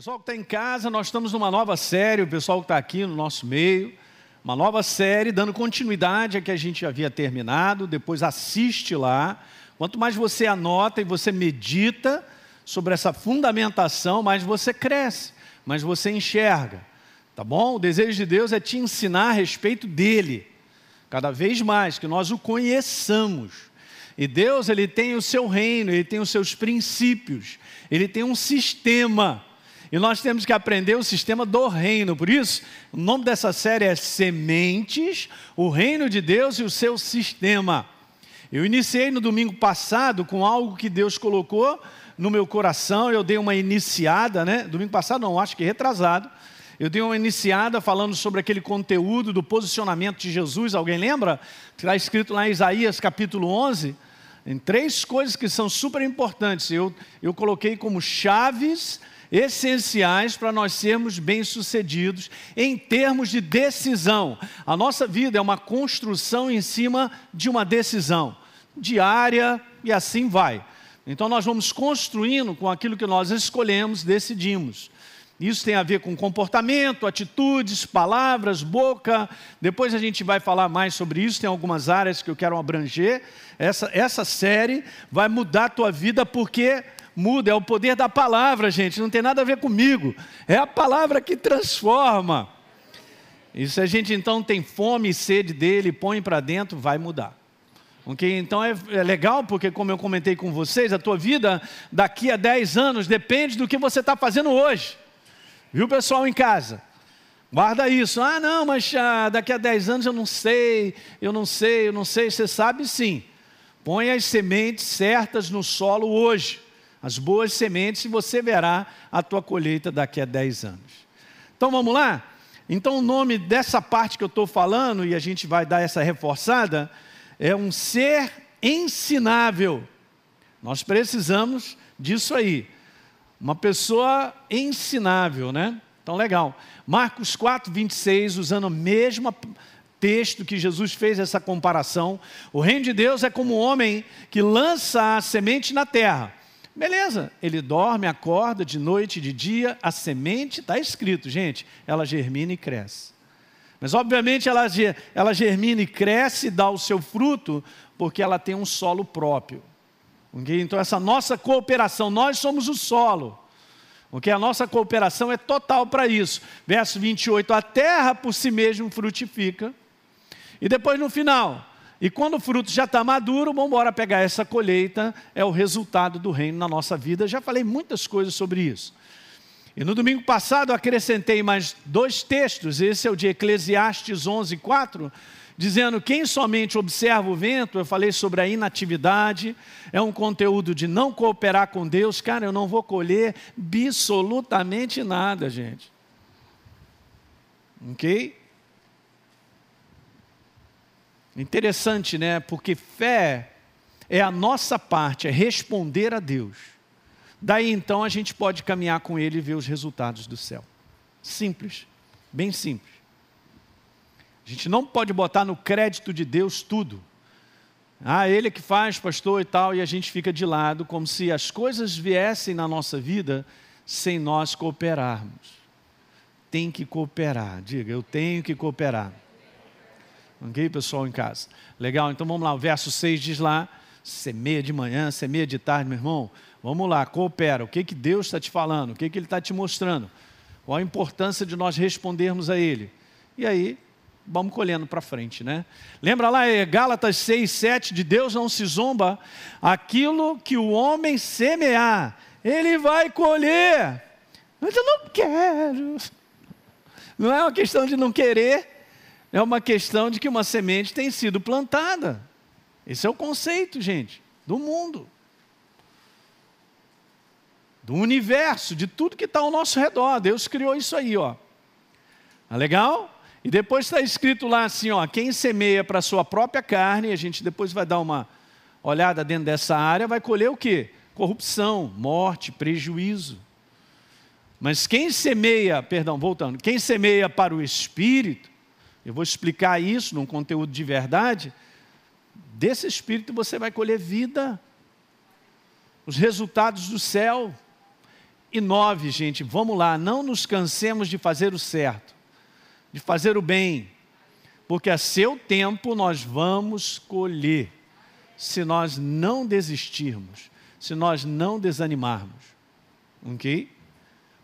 Pessoal que está em casa, nós estamos numa nova série, o pessoal que está aqui no nosso meio, uma nova série, dando continuidade a que a gente havia terminado, depois assiste lá. Quanto mais você anota e você medita sobre essa fundamentação, mais você cresce, mais você enxerga. Tá bom? O desejo de Deus é te ensinar a respeito dele, cada vez mais, que nós o conheçamos. E Deus, ele tem o seu reino, ele tem os seus princípios, ele tem um sistema e nós temos que aprender o sistema do reino. Por isso, o nome dessa série é Sementes, o reino de Deus e o seu sistema. Eu iniciei no domingo passado com algo que Deus colocou no meu coração. Eu dei uma iniciada, né? Domingo passado, não, acho que retrasado. Eu dei uma iniciada falando sobre aquele conteúdo do posicionamento de Jesus. Alguém lembra? Está escrito lá em Isaías capítulo 11 em três coisas que são super importantes. Eu, eu coloquei como chaves essenciais para nós sermos bem-sucedidos em termos de decisão. A nossa vida é uma construção em cima de uma decisão diária e assim vai. Então nós vamos construindo com aquilo que nós escolhemos, decidimos. Isso tem a ver com comportamento, atitudes, palavras, boca. Depois a gente vai falar mais sobre isso. Tem algumas áreas que eu quero abranger. Essa, essa série vai mudar a tua vida porque muda, é o poder da palavra, gente, não tem nada a ver comigo, é a palavra que transforma. E se a gente então tem fome e sede dele, põe para dentro, vai mudar. Ok? Então é, é, legal porque, como eu comentei com vocês, a tua vida daqui a 10 anos depende do que você está fazendo hoje. Viu, pessoal em casa? Guarda isso. Ah, não, mas ah, daqui a 10 anos eu não sei, eu não sei, eu não sei. Você sabe sim. Põe as sementes certas no solo hoje as boas sementes, e você verá a tua colheita daqui a 10 anos. Então vamos lá? Então o nome dessa parte que eu estou falando, e a gente vai dar essa reforçada, é um ser ensinável. Nós precisamos disso aí. Uma pessoa ensinável, né? Então legal. Marcos 4, 26, usando o mesmo texto que Jesus fez essa comparação. O reino de Deus é como um homem que lança a semente na terra. Beleza, ele dorme, acorda de noite, de dia, a semente, está escrito, gente, ela germina e cresce. Mas obviamente ela, ela germina e cresce dá o seu fruto, porque ela tem um solo próprio. Okay? Então essa nossa cooperação, nós somos o solo. Okay? A nossa cooperação é total para isso. Verso 28, a terra por si mesmo frutifica. E depois no final, e quando o fruto já está maduro, vamos embora pegar essa colheita, é o resultado do reino na nossa vida. Já falei muitas coisas sobre isso. E no domingo passado acrescentei mais dois textos, esse é o de Eclesiastes 11, 4, dizendo: quem somente observa o vento, eu falei sobre a inatividade, é um conteúdo de não cooperar com Deus, cara, eu não vou colher absolutamente nada, gente. Ok? Interessante, né? Porque fé é a nossa parte, é responder a Deus. Daí então a gente pode caminhar com Ele e ver os resultados do céu. Simples, bem simples. A gente não pode botar no crédito de Deus tudo. Ah, Ele é que faz, pastor e tal, e a gente fica de lado, como se as coisas viessem na nossa vida sem nós cooperarmos. Tem que cooperar, diga, eu tenho que cooperar. Ok, pessoal em casa? Legal, então vamos lá. O verso 6 diz lá: semeia de manhã, semeia de tarde, meu irmão. Vamos lá, coopera. O que, que Deus está te falando? O que, que Ele está te mostrando? Qual a importância de nós respondermos a Ele? E aí, vamos colhendo para frente, né? Lembra lá, é Gálatas 6, 7, de Deus não se zomba, aquilo que o homem semear, ele vai colher. Mas eu não quero. Não é uma questão de não querer, é uma questão de que uma semente tem sido plantada. Esse é o conceito, gente, do mundo, do universo, de tudo que está ao nosso redor. Deus criou isso aí, ó. Tá legal? E depois está escrito lá assim, ó, quem semeia para a sua própria carne, a gente depois vai dar uma olhada dentro dessa área, vai colher o quê? Corrupção, morte, prejuízo. Mas quem semeia, perdão, voltando, quem semeia para o espírito, eu vou explicar isso num conteúdo de verdade. Desse espírito você vai colher vida, os resultados do céu. e 9, gente, vamos lá, não nos cansemos de fazer o certo, de fazer o bem, porque a seu tempo nós vamos colher, se nós não desistirmos, se nós não desanimarmos. Ok?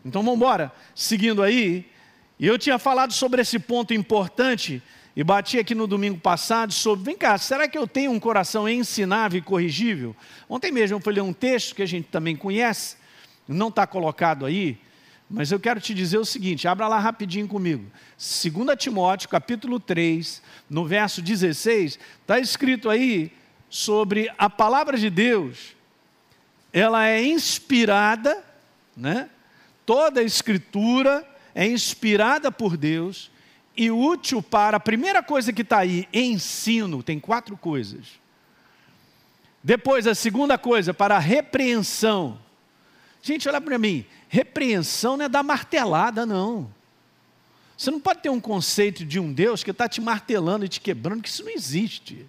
Então vamos embora. Seguindo aí, e eu tinha falado sobre esse ponto importante e bati aqui no domingo passado sobre, vem cá, será que eu tenho um coração ensinável e corrigível? Ontem mesmo eu fui ler um texto que a gente também conhece, não está colocado aí, mas eu quero te dizer o seguinte, abra lá rapidinho comigo. 2 Timóteo, capítulo 3, no verso 16, está escrito aí sobre a palavra de Deus, ela é inspirada, né? toda a escritura é inspirada por Deus e útil para, a primeira coisa que está aí, ensino, tem quatro coisas. Depois, a segunda coisa, para repreensão. Gente, olha para mim, repreensão não é dar martelada, não. Você não pode ter um conceito de um Deus que está te martelando e te quebrando, que isso não existe.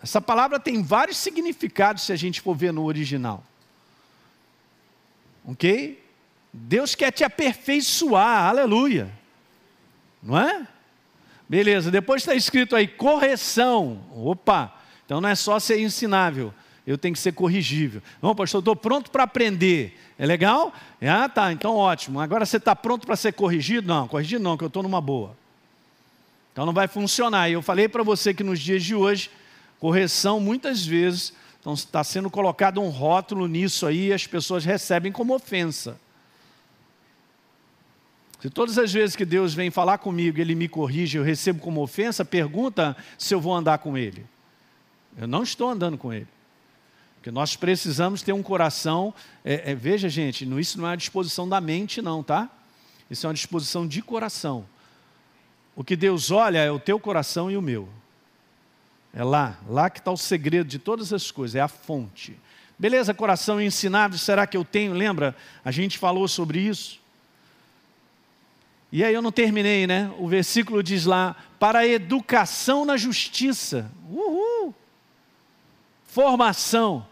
Essa palavra tem vários significados se a gente for ver no original. Ok? Deus quer te aperfeiçoar, aleluia. Não é? Beleza, depois está escrito aí correção. Opa, então não é só ser ensinável, eu tenho que ser corrigível. Não, pastor, estou pronto para aprender. É legal? Ah, tá, então ótimo. Agora você está pronto para ser corrigido? Não, corrigido não, que eu estou numa boa. Então não vai funcionar. E eu falei para você que nos dias de hoje, correção muitas vezes então, está sendo colocado um rótulo nisso aí e as pessoas recebem como ofensa. Se todas as vezes que Deus vem falar comigo, Ele me corrige, eu recebo como ofensa, pergunta se eu vou andar com Ele. Eu não estou andando com Ele. Porque nós precisamos ter um coração, é, é, veja gente, isso não é uma disposição da mente não, tá? Isso é uma disposição de coração. O que Deus olha é o teu coração e o meu. É lá, lá que está o segredo de todas as coisas, é a fonte. Beleza, coração ensinado, será que eu tenho? Lembra? A gente falou sobre isso. E aí eu não terminei, né? O versículo diz lá: para a educação na justiça. Uhul! Formação.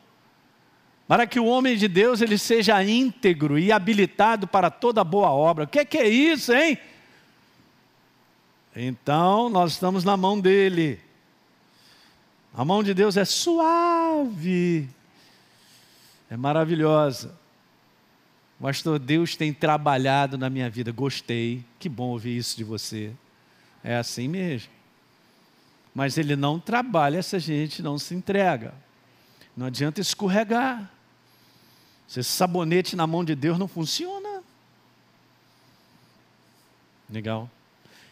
Para que o homem de Deus ele seja íntegro e habilitado para toda boa obra. O que é, que é isso, hein? Então, nós estamos na mão dele. A mão de Deus é suave, é maravilhosa. Pastor, Deus tem trabalhado na minha vida. Gostei. Que bom ouvir isso de você. É assim mesmo. Mas Ele não trabalha se a gente não se entrega. Não adianta escorregar. Esse sabonete na mão de Deus não funciona. Legal.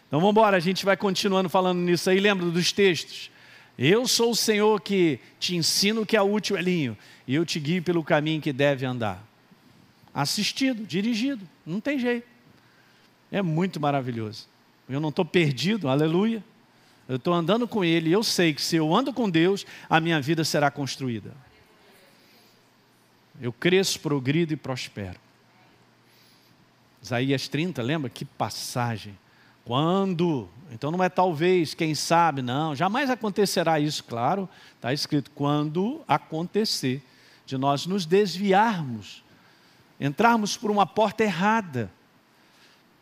Então vamos embora, a gente vai continuando falando nisso aí. Lembra dos textos? Eu sou o Senhor que te ensino que é útil, Elinho, e eu te guio pelo caminho que deve andar assistido, dirigido, não tem jeito. É muito maravilhoso. Eu não estou perdido, aleluia. Eu estou andando com Ele eu sei que se eu ando com Deus, a minha vida será construída. Eu cresço, progrido e prospero. Isaías 30, lembra? Que passagem. Quando? Então não é talvez, quem sabe, não. Jamais acontecerá isso, claro. Está escrito, quando acontecer, de nós nos desviarmos entrarmos por uma porta errada,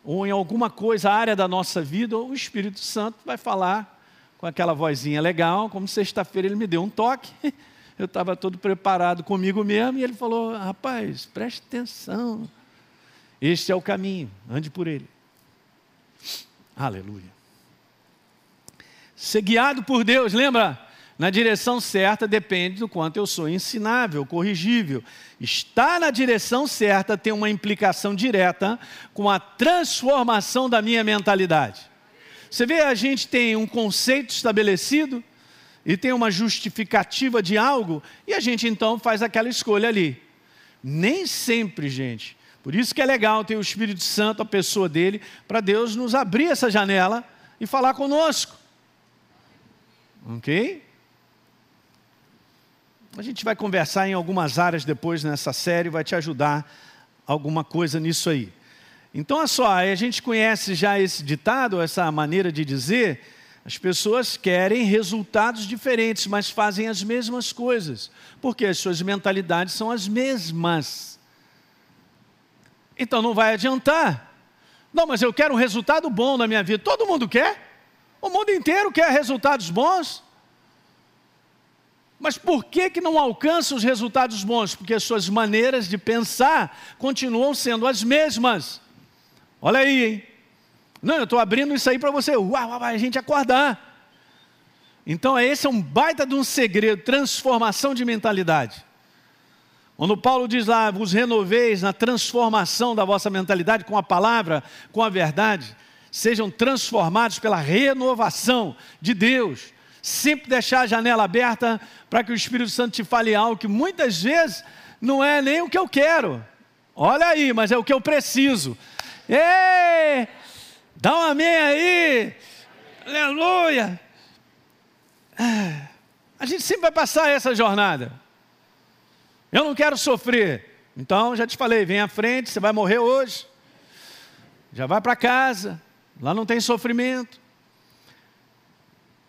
ou em alguma coisa, área da nossa vida, o Espírito Santo vai falar com aquela vozinha legal, como sexta-feira ele me deu um toque, eu estava todo preparado comigo mesmo, e ele falou: rapaz, preste atenção, este é o caminho, ande por ele. Aleluia. Ser guiado por Deus, lembra? Na direção certa depende do quanto eu sou ensinável, corrigível. Estar na direção certa tem uma implicação direta com a transformação da minha mentalidade. Você vê, a gente tem um conceito estabelecido e tem uma justificativa de algo, e a gente então faz aquela escolha ali. Nem sempre, gente. Por isso que é legal ter o Espírito Santo, a pessoa dele, para Deus nos abrir essa janela e falar conosco. Ok? A gente vai conversar em algumas áreas depois nessa série, vai te ajudar alguma coisa nisso aí. Então, olha só, a gente conhece já esse ditado, essa maneira de dizer, As pessoas querem resultados diferentes, mas fazem as mesmas coisas, porque as suas mentalidades são as mesmas. Então não vai adiantar. Não, mas eu quero um resultado bom na minha vida. Todo mundo quer. O mundo inteiro quer resultados bons. Mas por que, que não alcança os resultados bons? Porque as suas maneiras de pensar continuam sendo as mesmas. Olha aí, hein? Não, eu estou abrindo isso aí para você, uau, uau, a gente acordar. Então, esse é um baita de um segredo, transformação de mentalidade. Quando Paulo diz lá, vos renoveis na transformação da vossa mentalidade com a palavra, com a verdade, sejam transformados pela renovação de Deus. Sempre deixar a janela aberta para que o Espírito Santo te fale algo que muitas vezes não é nem o que eu quero. Olha aí, mas é o que eu preciso. Ei! Dá um amém aí. Aleluia. Ah, a gente sempre vai passar essa jornada. Eu não quero sofrer. Então, já te falei, vem à frente, você vai morrer hoje. Já vai para casa. Lá não tem sofrimento.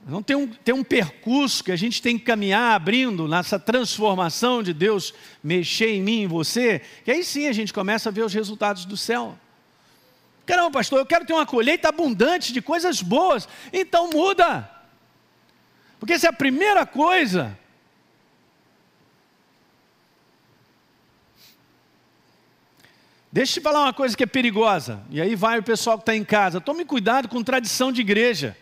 Não tem um, tem um percurso que a gente tem que caminhar abrindo nessa transformação de Deus mexer em mim, em você, que aí sim a gente começa a ver os resultados do céu. Caramba, pastor, eu quero ter uma colheita abundante de coisas boas. Então muda. Porque é a primeira coisa. Deixa eu te falar uma coisa que é perigosa. E aí vai o pessoal que está em casa. Tome cuidado com tradição de igreja.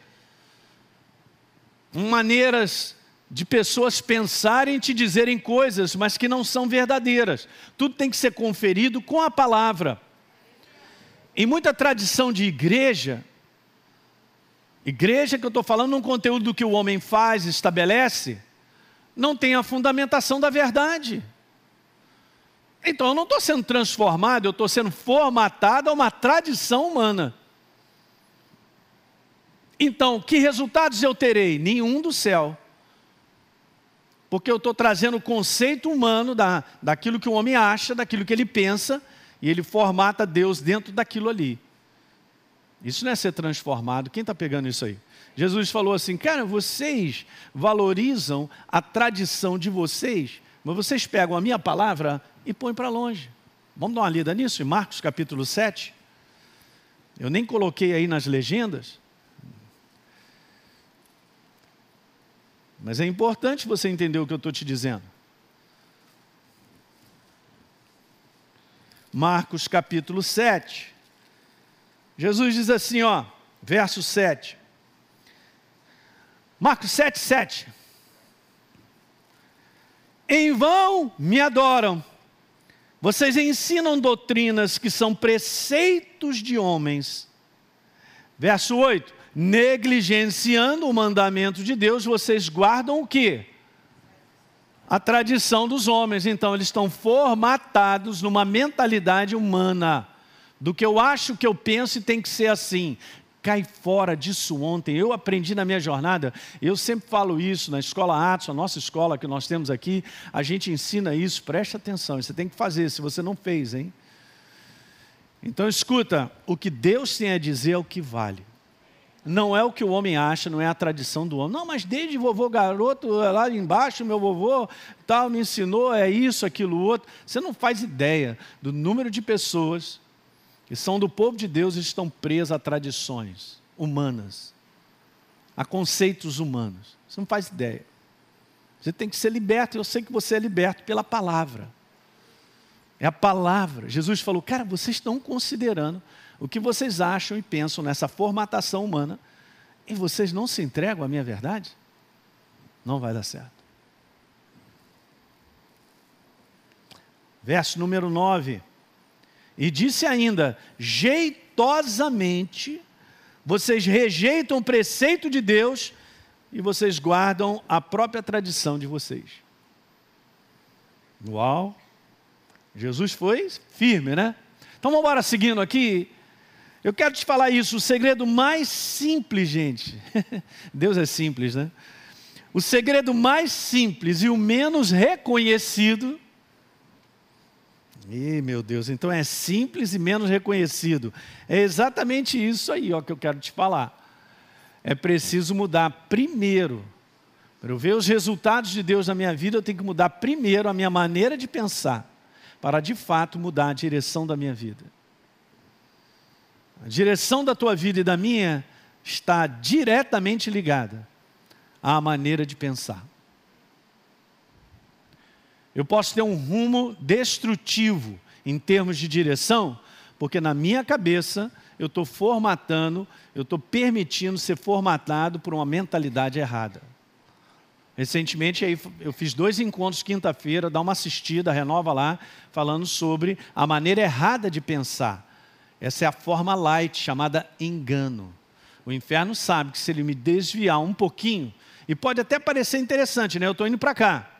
Maneiras de pessoas pensarem e te dizerem coisas, mas que não são verdadeiras. Tudo tem que ser conferido com a palavra. Em muita tradição de igreja, igreja que eu estou falando um conteúdo do que o homem faz, estabelece, não tem a fundamentação da verdade. Então eu não estou sendo transformado, eu estou sendo formatado a uma tradição humana. Então, que resultados eu terei? Nenhum do céu. Porque eu estou trazendo o conceito humano da, daquilo que o homem acha, daquilo que ele pensa, e ele formata Deus dentro daquilo ali. Isso não é ser transformado. Quem está pegando isso aí? Jesus falou assim: Cara, vocês valorizam a tradição de vocês, mas vocês pegam a minha palavra e põem para longe. Vamos dar uma lida nisso? Em Marcos capítulo 7. Eu nem coloquei aí nas legendas. Mas é importante você entender o que eu estou te dizendo. Marcos capítulo 7. Jesus diz assim, ó, verso 7. Marcos 7, 7. Em vão me adoram. Vocês ensinam doutrinas que são preceitos de homens. Verso 8. Negligenciando o mandamento de Deus, vocês guardam o que? a tradição dos homens. Então, eles estão formatados numa mentalidade humana. Do que eu acho, que eu penso e tem que ser assim. Cai fora disso ontem. Eu aprendi na minha jornada, eu sempre falo isso na escola Atos, a nossa escola que nós temos aqui, a gente ensina isso, preste atenção, você tem que fazer, se você não fez, hein? Então escuta, o que Deus tem a dizer é o que vale. Não é o que o homem acha, não é a tradição do homem. Não, mas desde vovô garoto, lá embaixo, meu vovô tal, me ensinou, é isso, aquilo, outro. Você não faz ideia do número de pessoas que são do povo de Deus e estão presas a tradições humanas, a conceitos humanos. Você não faz ideia. Você tem que ser liberto, eu sei que você é liberto pela palavra. É a palavra. Jesus falou, cara, vocês estão considerando o que vocês acham e pensam nessa formatação humana e vocês não se entregam à minha verdade, não vai dar certo. Verso número 9. E disse ainda: jeitosamente, vocês rejeitam o preceito de Deus e vocês guardam a própria tradição de vocês. Uau! Jesus foi firme, né? Então vamos embora seguindo aqui. Eu quero te falar isso, o segredo mais simples, gente. Deus é simples, né? O segredo mais simples e o menos reconhecido. Ih, meu Deus, então é simples e menos reconhecido. É exatamente isso aí ó, que eu quero te falar. é preciso mudar primeiro. Para eu ver os resultados de Deus na minha vida, eu tenho que mudar primeiro a minha maneira de pensar, para de fato mudar a direção da minha vida. A direção da tua vida e da minha está diretamente ligada à maneira de pensar. Eu posso ter um rumo destrutivo em termos de direção, porque na minha cabeça eu estou formatando, eu estou permitindo ser formatado por uma mentalidade errada. Recentemente eu fiz dois encontros quinta-feira, dá uma assistida, renova lá, falando sobre a maneira errada de pensar. Essa é a forma light, chamada engano. O inferno sabe que se ele me desviar um pouquinho, e pode até parecer interessante, né? Eu estou indo para cá.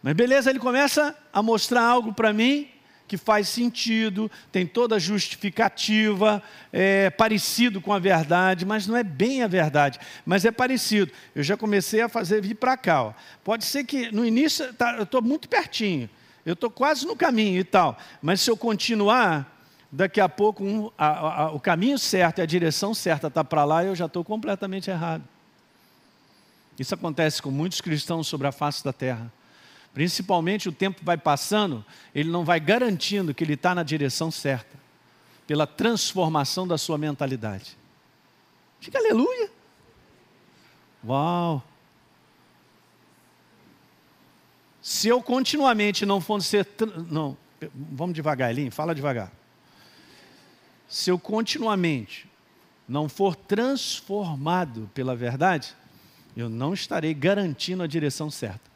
Mas beleza, ele começa a mostrar algo para mim que faz sentido, tem toda a justificativa, é parecido com a verdade, mas não é bem a verdade, mas é parecido. Eu já comecei a fazer vir para cá. Ó. Pode ser que no início tá, eu estou muito pertinho, eu estou quase no caminho e tal, mas se eu continuar, daqui a pouco um, a, a, o caminho certo e a direção certa está para lá, eu já estou completamente errado. Isso acontece com muitos cristãos sobre a face da terra. Principalmente o tempo vai passando, ele não vai garantindo que ele está na direção certa, pela transformação da sua mentalidade. Diga aleluia. Uau! Se eu continuamente não for ser. Não, vamos devagar, Elinho, fala devagar. Se eu continuamente não for transformado pela verdade, eu não estarei garantindo a direção certa.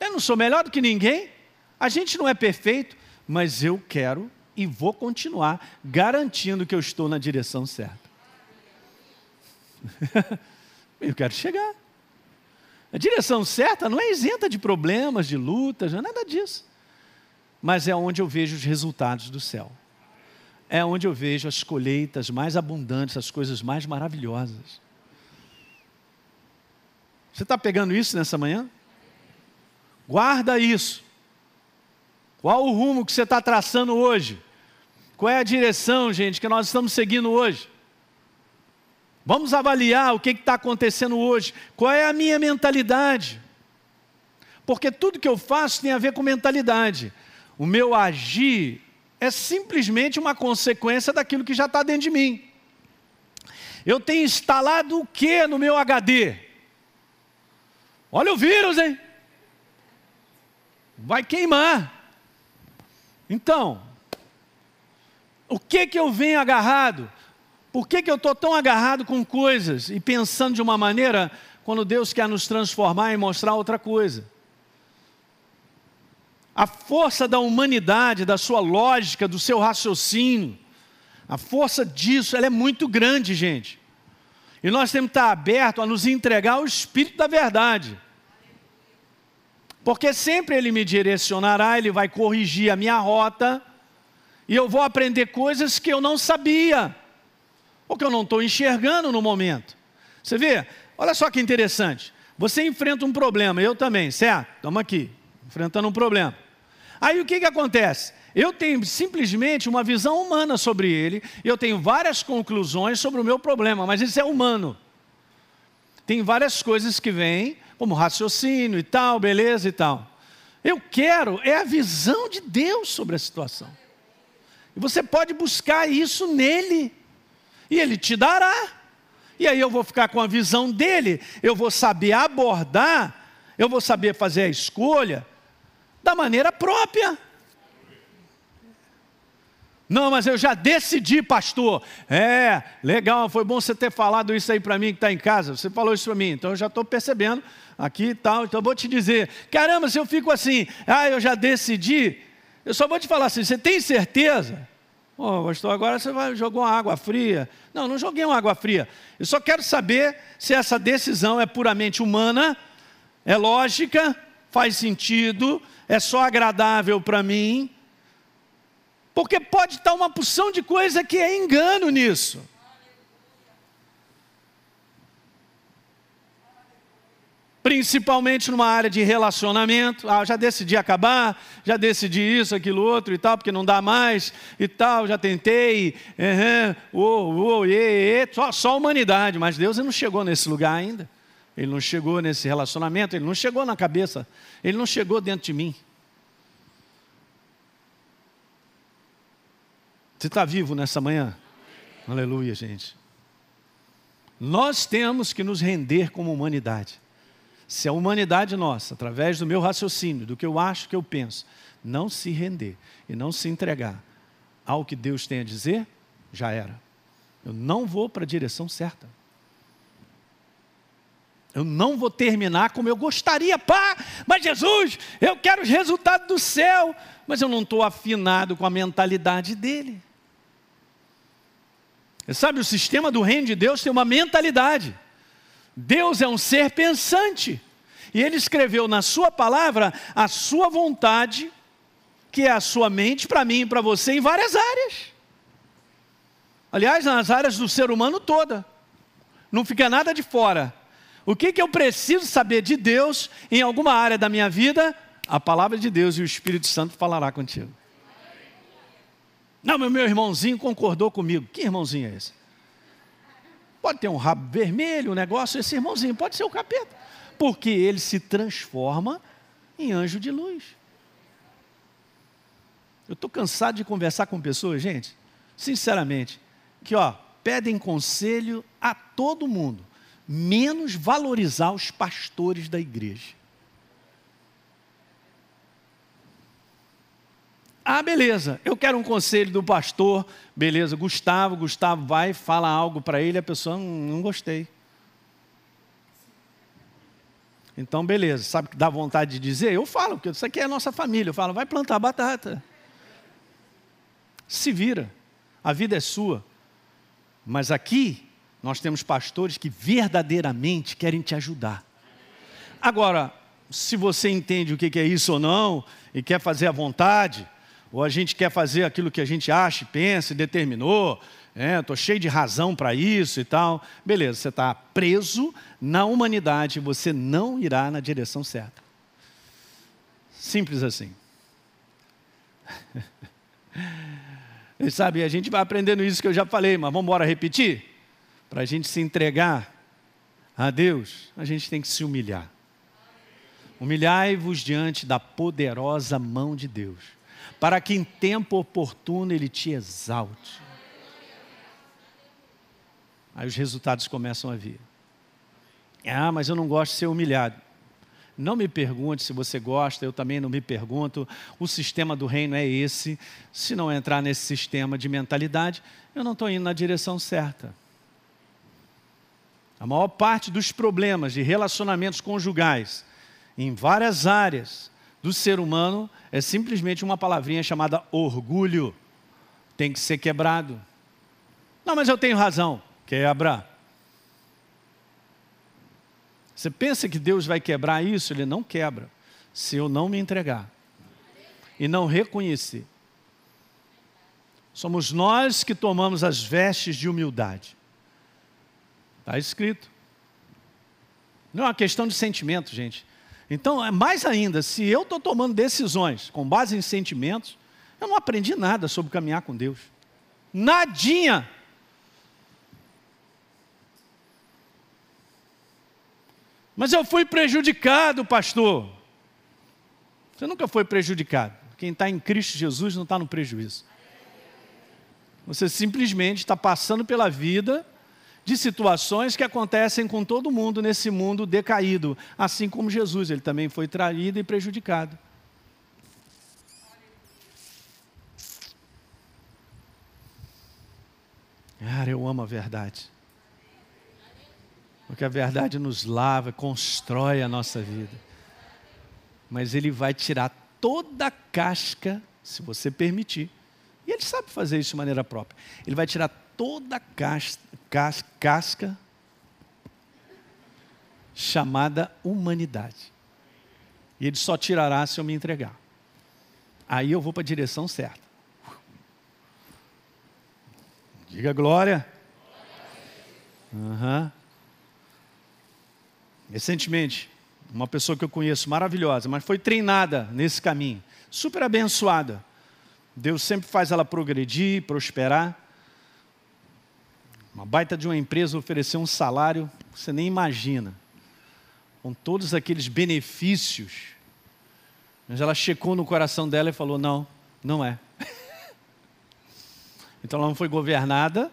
Eu não sou melhor do que ninguém, a gente não é perfeito, mas eu quero e vou continuar garantindo que eu estou na direção certa. eu quero chegar. A direção certa não é isenta de problemas, de lutas, não é nada disso. Mas é onde eu vejo os resultados do céu. É onde eu vejo as colheitas mais abundantes, as coisas mais maravilhosas. Você está pegando isso nessa manhã? Guarda isso. Qual o rumo que você está traçando hoje? Qual é a direção, gente, que nós estamos seguindo hoje? Vamos avaliar o que está acontecendo hoje. Qual é a minha mentalidade? Porque tudo que eu faço tem a ver com mentalidade. O meu agir é simplesmente uma consequência daquilo que já está dentro de mim. Eu tenho instalado o que no meu HD? Olha o vírus, hein? vai queimar. Então, o que que eu venho agarrado? Por que, que eu estou tão agarrado com coisas e pensando de uma maneira quando Deus quer nos transformar e mostrar outra coisa? A força da humanidade, da sua lógica, do seu raciocínio, a força disso, ela é muito grande, gente. E nós temos que estar abertos a nos entregar ao Espírito da verdade. Porque sempre Ele me direcionará, Ele vai corrigir a minha rota, e eu vou aprender coisas que eu não sabia, ou que eu não estou enxergando no momento. Você vê? Olha só que interessante. Você enfrenta um problema, eu também, certo? Estamos aqui, enfrentando um problema. Aí o que, que acontece? Eu tenho simplesmente uma visão humana sobre ele, eu tenho várias conclusões sobre o meu problema, mas isso é humano. Tem várias coisas que vêm como raciocínio e tal, beleza e tal. Eu quero é a visão de Deus sobre a situação. E você pode buscar isso nele, e ele te dará. E aí eu vou ficar com a visão dele, eu vou saber abordar, eu vou saber fazer a escolha da maneira própria. Não, mas eu já decidi, pastor. É, legal, foi bom você ter falado isso aí para mim que está em casa. Você falou isso para mim, então eu já estou percebendo aqui e tal. Então eu vou te dizer: caramba, se eu fico assim, ah, eu já decidi. Eu só vou te falar assim: você tem certeza? Oh, pastor, agora você vai jogar uma água fria. Não, não joguei uma água fria. Eu só quero saber se essa decisão é puramente humana, é lógica, faz sentido, é só agradável para mim porque pode estar uma porção de coisa que é engano nisso. principalmente numa área de relacionamento. Ah, já decidi acabar, já decidi isso, aquilo, outro e tal, porque não dá mais e tal, já tentei, uhum, oh, oh, só, só humanidade, mas Deus não chegou nesse lugar ainda. Ele não chegou nesse relacionamento, ele não chegou na cabeça, ele não chegou dentro de mim. Você está vivo nessa manhã? Aleluia, gente. Nós temos que nos render como humanidade. Se a humanidade nossa, através do meu raciocínio, do que eu acho, que eu penso, não se render e não se entregar ao que Deus tem a dizer, já era. Eu não vou para a direção certa. Eu não vou terminar como eu gostaria, pá, mas Jesus, eu quero os resultados do céu, mas eu não estou afinado com a mentalidade dele. Sabe, o sistema do reino de Deus tem uma mentalidade. Deus é um ser pensante. E ele escreveu na sua palavra a sua vontade, que é a sua mente para mim e para você em várias áreas. Aliás, nas áreas do ser humano toda. Não fica nada de fora. O que, que eu preciso saber de Deus em alguma área da minha vida? A palavra de Deus e o Espírito Santo falará contigo. Não, mas meu irmãozinho concordou comigo. Que irmãozinho é esse? Pode ter um rabo vermelho, um negócio, esse irmãozinho pode ser o capeta. Porque ele se transforma em anjo de luz. Eu estou cansado de conversar com pessoas, gente, sinceramente, que ó, pedem conselho a todo mundo, menos valorizar os pastores da igreja. Ah, beleza, eu quero um conselho do pastor, beleza, Gustavo, Gustavo vai, fala algo para ele, a pessoa, hum, não gostei. Então, beleza, sabe que dá vontade de dizer? Eu falo, porque isso aqui é a nossa família, eu falo, vai plantar batata. Se vira, a vida é sua. Mas aqui, nós temos pastores que verdadeiramente querem te ajudar. Agora, se você entende o que é isso ou não, e quer fazer a vontade, ou a gente quer fazer aquilo que a gente acha, pensa e determinou, estou é, cheio de razão para isso e tal. Beleza, você está preso na humanidade, você não irá na direção certa. Simples assim. E sabe, a gente vai aprendendo isso que eu já falei, mas vamos embora repetir? Para a gente se entregar a Deus, a gente tem que se humilhar. Humilhai-vos diante da poderosa mão de Deus para que em tempo oportuno Ele te exalte. Aí os resultados começam a vir. Ah, mas eu não gosto de ser humilhado. Não me pergunte se você gosta, eu também não me pergunto. O sistema do reino é esse. Se não entrar nesse sistema de mentalidade, eu não estou indo na direção certa. A maior parte dos problemas de relacionamentos conjugais, em várias áreas, do ser humano é simplesmente uma palavrinha chamada orgulho. Tem que ser quebrado. Não, mas eu tenho razão. Quebra. Você pensa que Deus vai quebrar isso? Ele não quebra. Se eu não me entregar e não reconhecer. Somos nós que tomamos as vestes de humildade. Está escrito. Não é uma questão de sentimento, gente. Então, é mais ainda, se eu estou tomando decisões com base em sentimentos, eu não aprendi nada sobre caminhar com Deus. Nadinha. Mas eu fui prejudicado, pastor. Você nunca foi prejudicado. Quem está em Cristo Jesus não está no prejuízo. Você simplesmente está passando pela vida de situações que acontecem com todo mundo nesse mundo decaído, assim como Jesus, ele também foi traído e prejudicado. Cara, eu amo a verdade. Porque a verdade nos lava, constrói a nossa vida. Mas Ele vai tirar toda a casca, se você permitir. E Ele sabe fazer isso de maneira própria. Ele vai tirar toda a casca, casca chamada humanidade. E ele só tirará se eu me entregar. Aí eu vou para a direção certa. Diga glória. Uhum. Recentemente, uma pessoa que eu conheço maravilhosa, mas foi treinada nesse caminho, super abençoada. Deus sempre faz ela progredir, prosperar. Uma baita de uma empresa ofereceu um salário, você nem imagina, com todos aqueles benefícios. Mas ela checou no coração dela e falou: não, não é. então ela não foi governada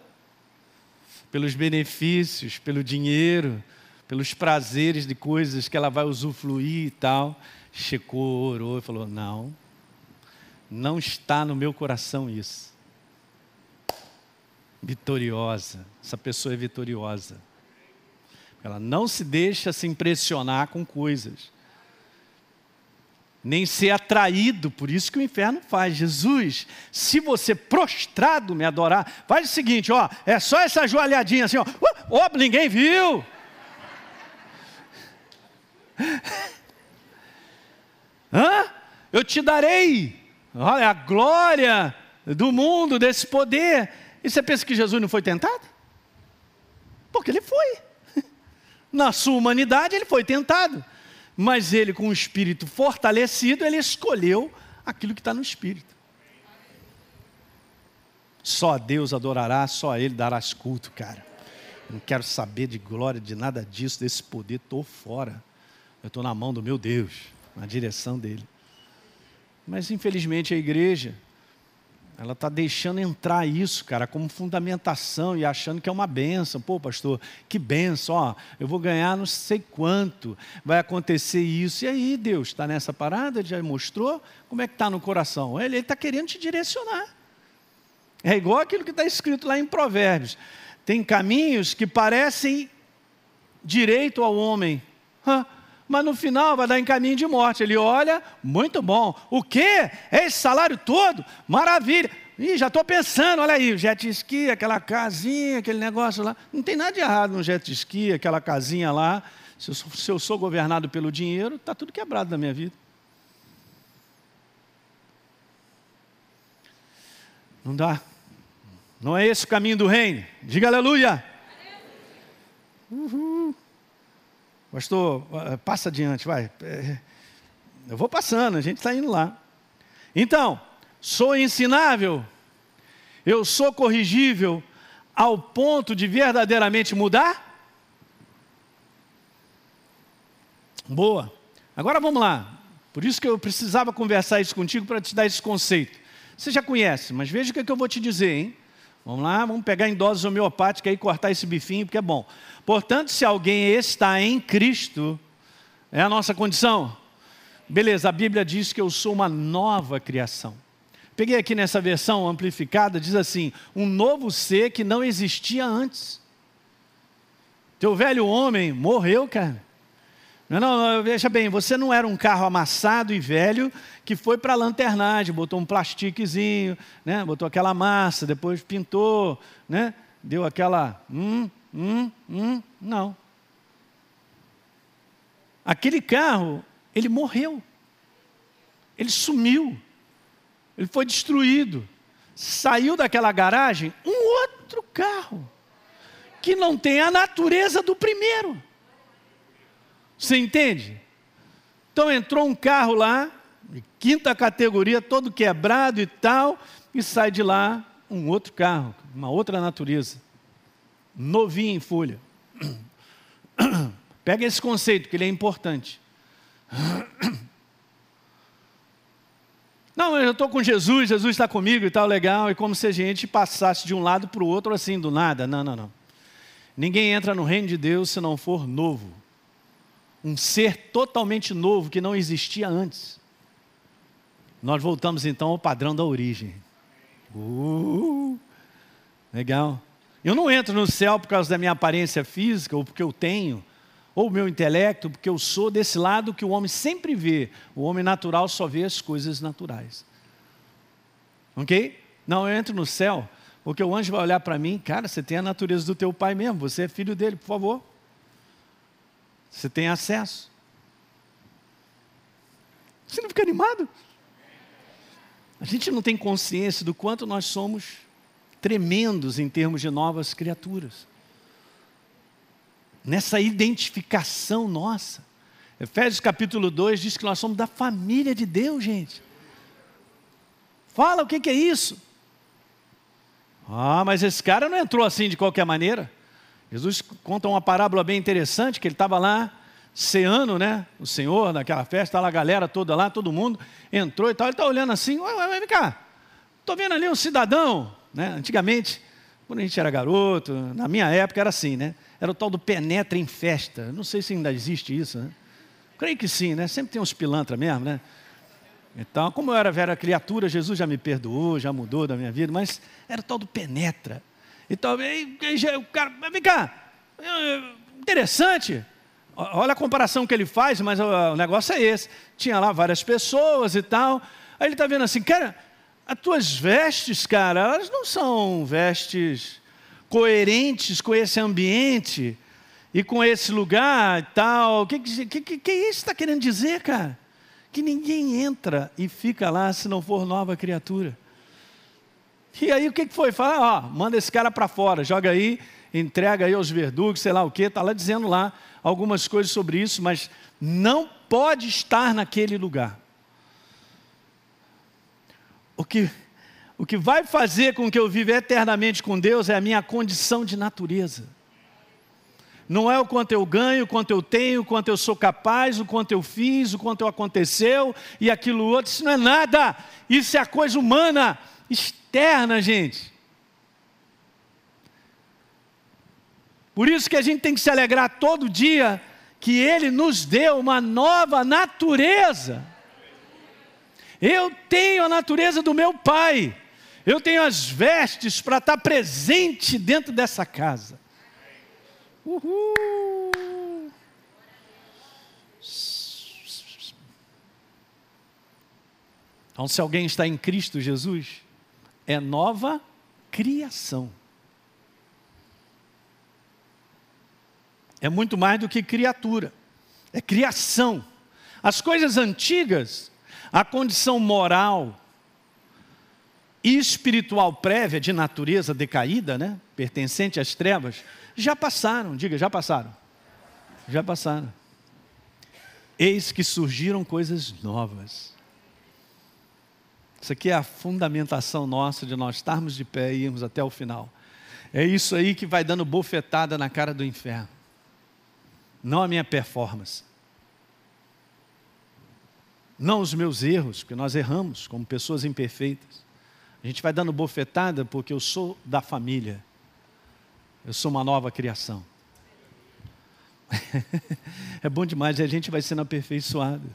pelos benefícios, pelo dinheiro, pelos prazeres de coisas que ela vai usufruir e tal. Checou, orou e falou: não, não está no meu coração isso. Vitoriosa, essa pessoa é vitoriosa. Ela não se deixa se impressionar com coisas, nem ser atraído, por isso que o inferno faz. Jesus, se você prostrado me adorar, faz o seguinte, ó, é só essa joalhadinha assim, ó, ó ninguém viu. Hã? Eu te darei Olha a glória do mundo, desse poder. E você pensa que Jesus não foi tentado? Porque ele foi. Na sua humanidade ele foi tentado. Mas ele, com o espírito fortalecido, ele escolheu aquilo que está no espírito. Só a Deus adorará, só a Ele darás culto, cara. Não quero saber de glória, de nada disso, desse poder, estou fora. Eu estou na mão do meu Deus, na direção dele. Mas infelizmente a igreja, ela está deixando entrar isso, cara, como fundamentação e achando que é uma benção. Pô, pastor, que benção, ó, eu vou ganhar não sei quanto, vai acontecer isso. E aí, Deus está nessa parada, já mostrou como é que está no coração. Ele está querendo te direcionar. É igual aquilo que está escrito lá em Provérbios. Tem caminhos que parecem direito ao homem. Hã? Mas no final vai dar em caminho de morte. Ele olha, muito bom. O quê? É esse salário todo? Maravilha. Ih, já estou pensando, olha aí, jet ski, aquela casinha, aquele negócio lá. Não tem nada de errado no jet ski, aquela casinha lá. Se eu, sou, se eu sou governado pelo dinheiro, está tudo quebrado na minha vida. Não dá. Não é esse o caminho do reino. Diga aleluia. Uhul. Pastor, eh, passa adiante, vai. Eh, eu vou passando, a gente está indo lá. Então, sou ensinável, eu sou corrigível ao ponto de verdadeiramente mudar? Boa. Agora vamos lá. Por isso que eu precisava conversar isso contigo para te dar esse conceito. Você já conhece, mas veja o que, é que eu vou te dizer, hein? Vamos lá, vamos pegar em doses homeopáticas e cortar esse bifinho, porque é bom. Portanto, se alguém está em Cristo, é a nossa condição. Beleza, a Bíblia diz que eu sou uma nova criação. Peguei aqui nessa versão amplificada, diz assim: um novo ser que não existia antes. Teu velho homem morreu, cara. Não, não, veja bem, você não era um carro amassado e velho que foi para a lanternagem, botou um plastiquezinho, né, botou aquela massa, depois pintou, né, deu aquela. Hum, hum, hum. Não. Aquele carro, ele morreu. Ele sumiu. Ele foi destruído. Saiu daquela garagem um outro carro que não tem a natureza do primeiro. Você entende? Então entrou um carro lá, quinta categoria, todo quebrado e tal, e sai de lá um outro carro, uma outra natureza, novinho em folha. Pega esse conceito, que ele é importante. Não, eu estou com Jesus, Jesus está comigo e tal, legal, e como se a gente passasse de um lado para o outro assim, do nada. Não, não, não. Ninguém entra no reino de Deus se não for novo um ser totalmente novo que não existia antes. Nós voltamos então ao padrão da origem. Uh, legal. Eu não entro no céu por causa da minha aparência física, ou porque eu tenho, ou meu intelecto, porque eu sou desse lado que o homem sempre vê. O homem natural só vê as coisas naturais. Ok? Não, eu entro no céu, porque o anjo vai olhar para mim, cara, você tem a natureza do teu pai mesmo, você é filho dele, por favor. Você tem acesso. Você não fica animado? A gente não tem consciência do quanto nós somos tremendos em termos de novas criaturas. Nessa identificação nossa. Efésios capítulo 2 diz que nós somos da família de Deus, gente. Fala o que, que é isso? Ah, mas esse cara não entrou assim de qualquer maneira. Jesus conta uma parábola bem interessante, que ele estava lá ceando, né? O Senhor, naquela festa, lá a galera toda lá, todo mundo entrou e tal. Ele está olhando assim, ué, ué, vem cá, estou vendo ali um cidadão, né? Antigamente, quando a gente era garoto, na minha época era assim, né? Era o tal do penetra em festa. Não sei se ainda existe isso, né? Creio que sim, né? Sempre tem uns pilantra mesmo, né? Então, como eu era velha criatura, Jesus já me perdoou, já mudou da minha vida, mas era o tal do penetra. Aí, aí, o cara, vem cá, interessante. Olha a comparação que ele faz, mas o, negócio é esse. Tinha lá várias pessoas e tal. Aí ele está vendo assim, cara, as tuas vestes, cara, elas não são vestes coerentes com esse ambiente e com esse lugar e tal. O que, que, que, que é isso está querendo dizer, cara? que ninguém entra e fica lá se não for nova criatura. E aí o que foi? Fala, ó, manda esse cara para fora, joga aí, entrega aí aos verdugos, sei lá o que, está lá dizendo lá algumas coisas sobre isso, mas não pode estar naquele lugar. O que, o que vai fazer com que eu viva eternamente com Deus é a minha condição de natureza não é o quanto eu ganho, o quanto eu tenho, o quanto eu sou capaz, o quanto eu fiz, o quanto aconteceu e aquilo outro. Isso não é nada. Isso é a coisa humana, externa, gente. Por isso que a gente tem que se alegrar todo dia que Ele nos deu uma nova natureza. Eu tenho a natureza do meu Pai. Eu tenho as vestes para estar presente dentro dessa casa. Uhul! Então, se alguém está em Cristo Jesus, é nova criação. É muito mais do que criatura, é criação. As coisas antigas, a condição moral e espiritual prévia de natureza decaída, né, pertencente às trevas, já passaram, diga, já passaram. Já passaram. Eis que surgiram coisas novas. Isso aqui é a fundamentação nossa de nós estarmos de pé e irmos até o final. É isso aí que vai dando bofetada na cara do inferno. Não a minha performance. Não os meus erros, porque nós erramos como pessoas imperfeitas. A gente vai dando bofetada porque eu sou da família. Eu sou uma nova criação. é bom demais, a gente vai sendo aperfeiçoado.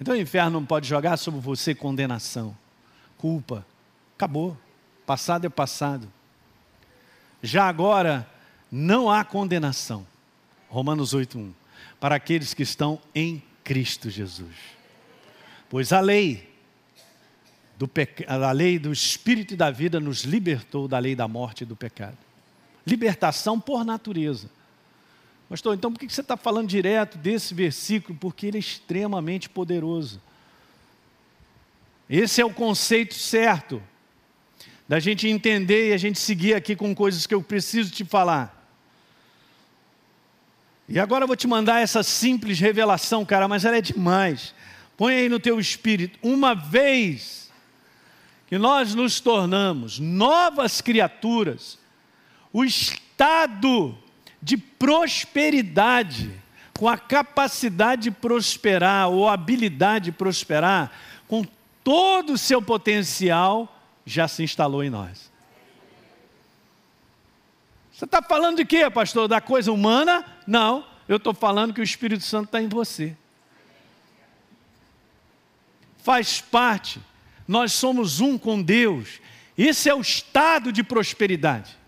Então o inferno não pode jogar sobre você condenação, culpa. Acabou. Passado é passado. Já agora, não há condenação. Romanos 8:1. Para aqueles que estão em Cristo Jesus. Pois a lei do a lei do espírito e da vida nos libertou da lei da morte e do pecado libertação por natureza. Pastor, então por que você está falando direto desse versículo? Porque ele é extremamente poderoso. Esse é o conceito certo da gente entender e a gente seguir aqui com coisas que eu preciso te falar. E agora eu vou te mandar essa simples revelação, cara, mas ela é demais. Põe aí no teu espírito. Uma vez que nós nos tornamos novas criaturas, o estado de prosperidade, com a capacidade de prosperar ou habilidade de prosperar, com todo o seu potencial, já se instalou em nós. Você está falando de quê, pastor? Da coisa humana? Não, eu estou falando que o Espírito Santo está em você. Faz parte, nós somos um com Deus. Esse é o estado de prosperidade.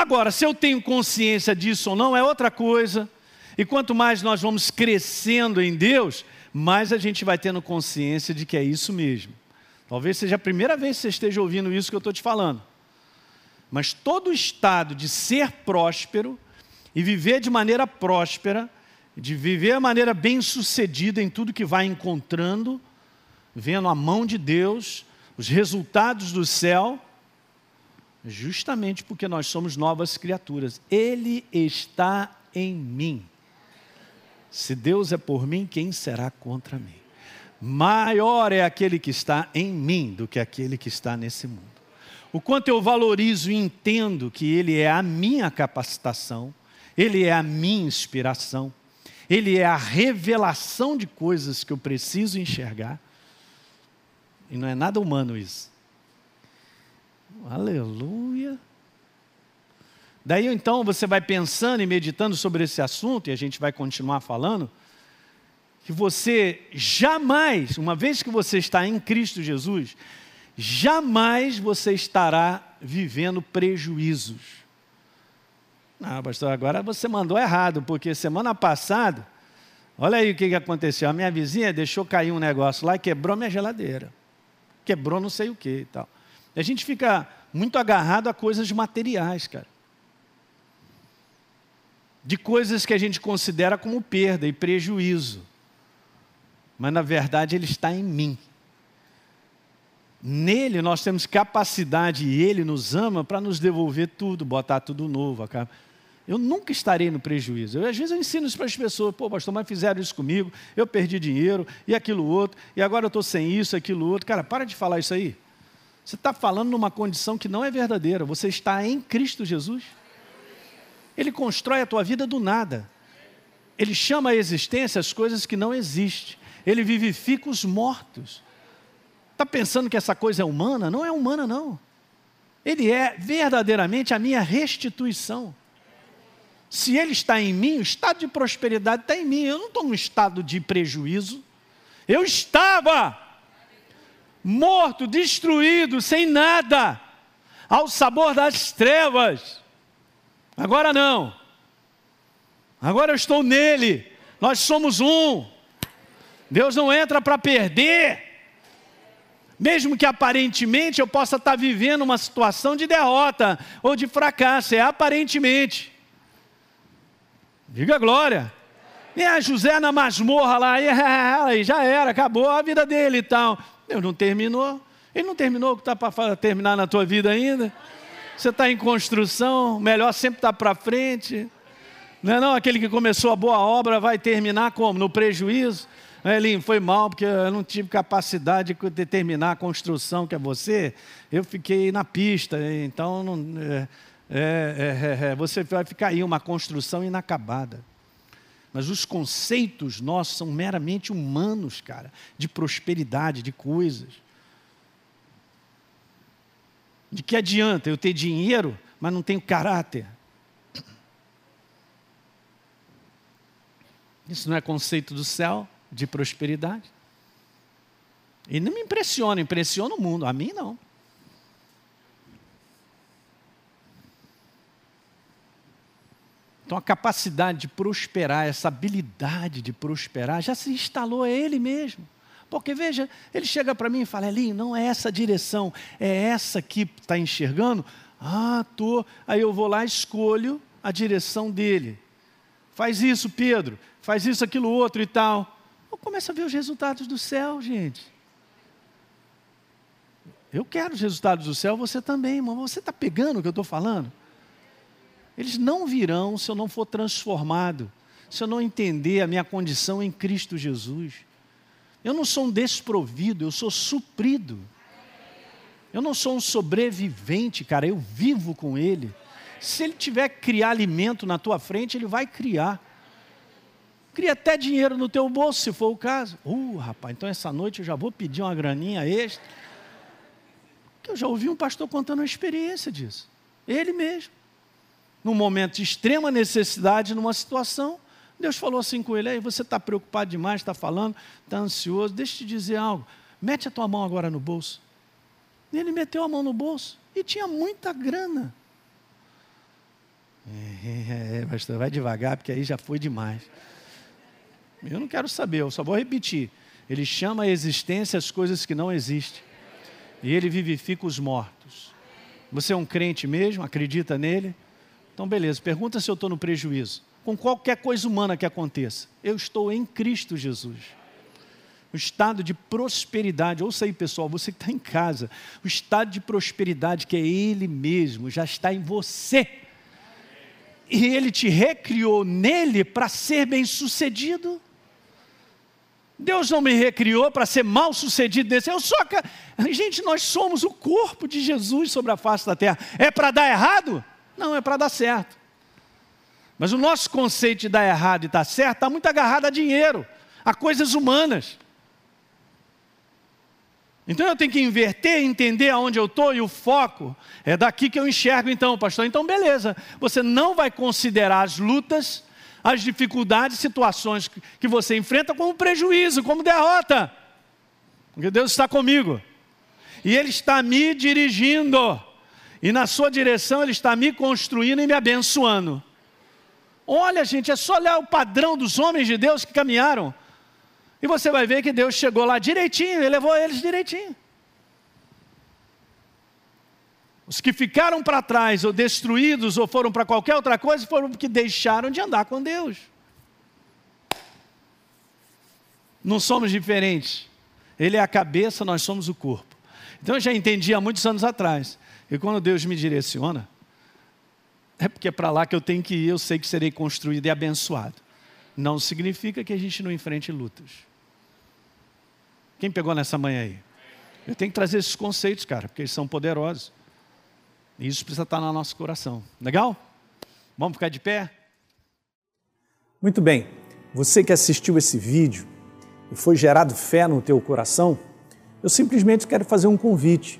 Agora, se eu tenho consciência disso ou não, é outra coisa. E quanto mais nós vamos crescendo em Deus, mais a gente vai tendo consciência de que é isso mesmo. Talvez seja a primeira vez que você esteja ouvindo isso que eu estou te falando. Mas todo o estado de ser próspero e viver de maneira próspera, de viver de maneira bem sucedida em tudo que vai encontrando, vendo a mão de Deus, os resultados do céu, Justamente porque nós somos novas criaturas. Ele está em mim. Se Deus é por mim, quem será contra mim? Maior é aquele que está em mim do que aquele que está nesse mundo. O quanto eu valorizo e entendo que Ele é a minha capacitação, Ele é a minha inspiração, Ele é a revelação de coisas que eu preciso enxergar. E não é nada humano isso. Aleluia. Daí então você vai pensando e meditando sobre esse assunto, e a gente vai continuar falando, que você jamais, uma vez que você está em Cristo Jesus, jamais você estará vivendo prejuízos. Não, pastor, agora você mandou errado, porque semana passada, olha aí o que aconteceu. A minha vizinha deixou cair um negócio lá e quebrou minha geladeira. Quebrou não sei o que e tal. A gente fica muito agarrado a coisas materiais, cara de coisas que a gente considera como perda e prejuízo. Mas na verdade ele está em mim. Nele nós temos capacidade e ele nos ama para nos devolver tudo, botar tudo novo. Eu nunca estarei no prejuízo. Eu, às vezes eu ensino isso para as pessoas, pô, pastor, mas fizeram isso comigo, eu perdi dinheiro e aquilo outro, e agora eu estou sem isso, aquilo outro. Cara, para de falar isso aí. Você está falando numa condição que não é verdadeira. Você está em Cristo Jesus. Ele constrói a tua vida do nada. Ele chama a existência as coisas que não existem. Ele vivifica os mortos. Está pensando que essa coisa é humana? Não é humana, não. Ele é verdadeiramente a minha restituição. Se Ele está em mim, o estado de prosperidade está em mim. Eu não estou num estado de prejuízo. Eu estava morto, destruído, sem nada, ao sabor das trevas. Agora não. Agora eu estou nele. Nós somos um. Deus não entra para perder. Mesmo que aparentemente eu possa estar vivendo uma situação de derrota ou de fracasso, é aparentemente. Diga glória. A José na masmorra lá, e já era, acabou a vida dele e tal. Deus não terminou. Ele não terminou o que está para terminar na tua vida ainda você está em construção, melhor sempre estar tá para frente. Não é não? Aquele que começou a boa obra vai terminar como? No prejuízo. Elinho, foi mal porque eu não tive capacidade de terminar a construção que é você. Eu fiquei na pista, então não, é, é, é, é, você vai ficar aí uma construção inacabada. Mas os conceitos nossos são meramente humanos, cara, de prosperidade, de coisas. De que adianta eu ter dinheiro, mas não tenho caráter? Isso não é conceito do céu, de prosperidade. E não me impressiona, impressiona o mundo. A mim não. Então a capacidade de prosperar, essa habilidade de prosperar, já se instalou a ele mesmo. Porque veja, ele chega para mim e fala: Elinho, não é essa direção, é essa que está enxergando? Ah, tô. Aí eu vou lá, escolho a direção dele. Faz isso, Pedro. Faz isso, aquilo outro e tal. Eu começo a ver os resultados do céu, gente. Eu quero os resultados do céu, você também, irmão. Você está pegando o que eu estou falando? Eles não virão se eu não for transformado, se eu não entender a minha condição em Cristo Jesus. Eu não sou um desprovido, eu sou suprido. Eu não sou um sobrevivente, cara, eu vivo com Ele. Se Ele tiver que criar alimento na tua frente, Ele vai criar. Cria até dinheiro no teu bolso, se for o caso. Uh, rapaz, então essa noite eu já vou pedir uma graninha extra. Porque eu já ouvi um pastor contando uma experiência disso. Ele mesmo. Num momento de extrema necessidade, numa situação, Deus falou assim com ele: aí você está preocupado demais, está falando, está ansioso. Deixa eu te dizer algo. Mete a tua mão agora no bolso. E ele meteu a mão no bolso e tinha muita grana. É, é, pastor, vai devagar, porque aí já foi demais. Eu não quero saber, eu só vou repetir. Ele chama a existência as coisas que não existem. E ele vivifica os mortos. Você é um crente mesmo? Acredita nele? Então, beleza. Pergunta se eu estou no prejuízo com qualquer coisa humana que aconteça. Eu estou em Cristo Jesus. O estado de prosperidade, ouça aí pessoal, você que está em casa, o estado de prosperidade que é Ele mesmo, já está em você. e ele te recriou nele para ser bem-sucedido. Deus não me recriou para ser mal sucedido nesse. Eu sou. Gente, nós somos o corpo de Jesus sobre a face da terra. É para dar errado? Não, é para dar certo. Mas o nosso conceito de dar errado e dar certo está muito agarrado a dinheiro, a coisas humanas. Então eu tenho que inverter, entender aonde eu estou e o foco é daqui que eu enxergo então, pastor. Então beleza, você não vai considerar as lutas, as dificuldades, situações que você enfrenta como prejuízo, como derrota. Porque Deus está comigo. E Ele está me dirigindo. E na sua direção Ele está me construindo e me abençoando. Olha, gente, é só olhar o padrão dos homens de Deus que caminharam. E você vai ver que Deus chegou lá direitinho, e levou eles direitinho. Os que ficaram para trás, ou destruídos, ou foram para qualquer outra coisa, foram porque deixaram de andar com Deus. Não somos diferentes. Ele é a cabeça, nós somos o corpo. Então eu já entendi há muitos anos atrás. E quando Deus me direciona, é porque é para lá que eu tenho que ir, eu sei que serei construído e abençoado. Não significa que a gente não enfrente lutas. Quem pegou nessa manhã aí? Eu tenho que trazer esses conceitos, cara, porque eles são poderosos. E isso precisa estar no nosso coração. Legal? Vamos ficar de pé? Muito bem. Você que assistiu esse vídeo e foi gerado fé no teu coração, eu simplesmente quero fazer um convite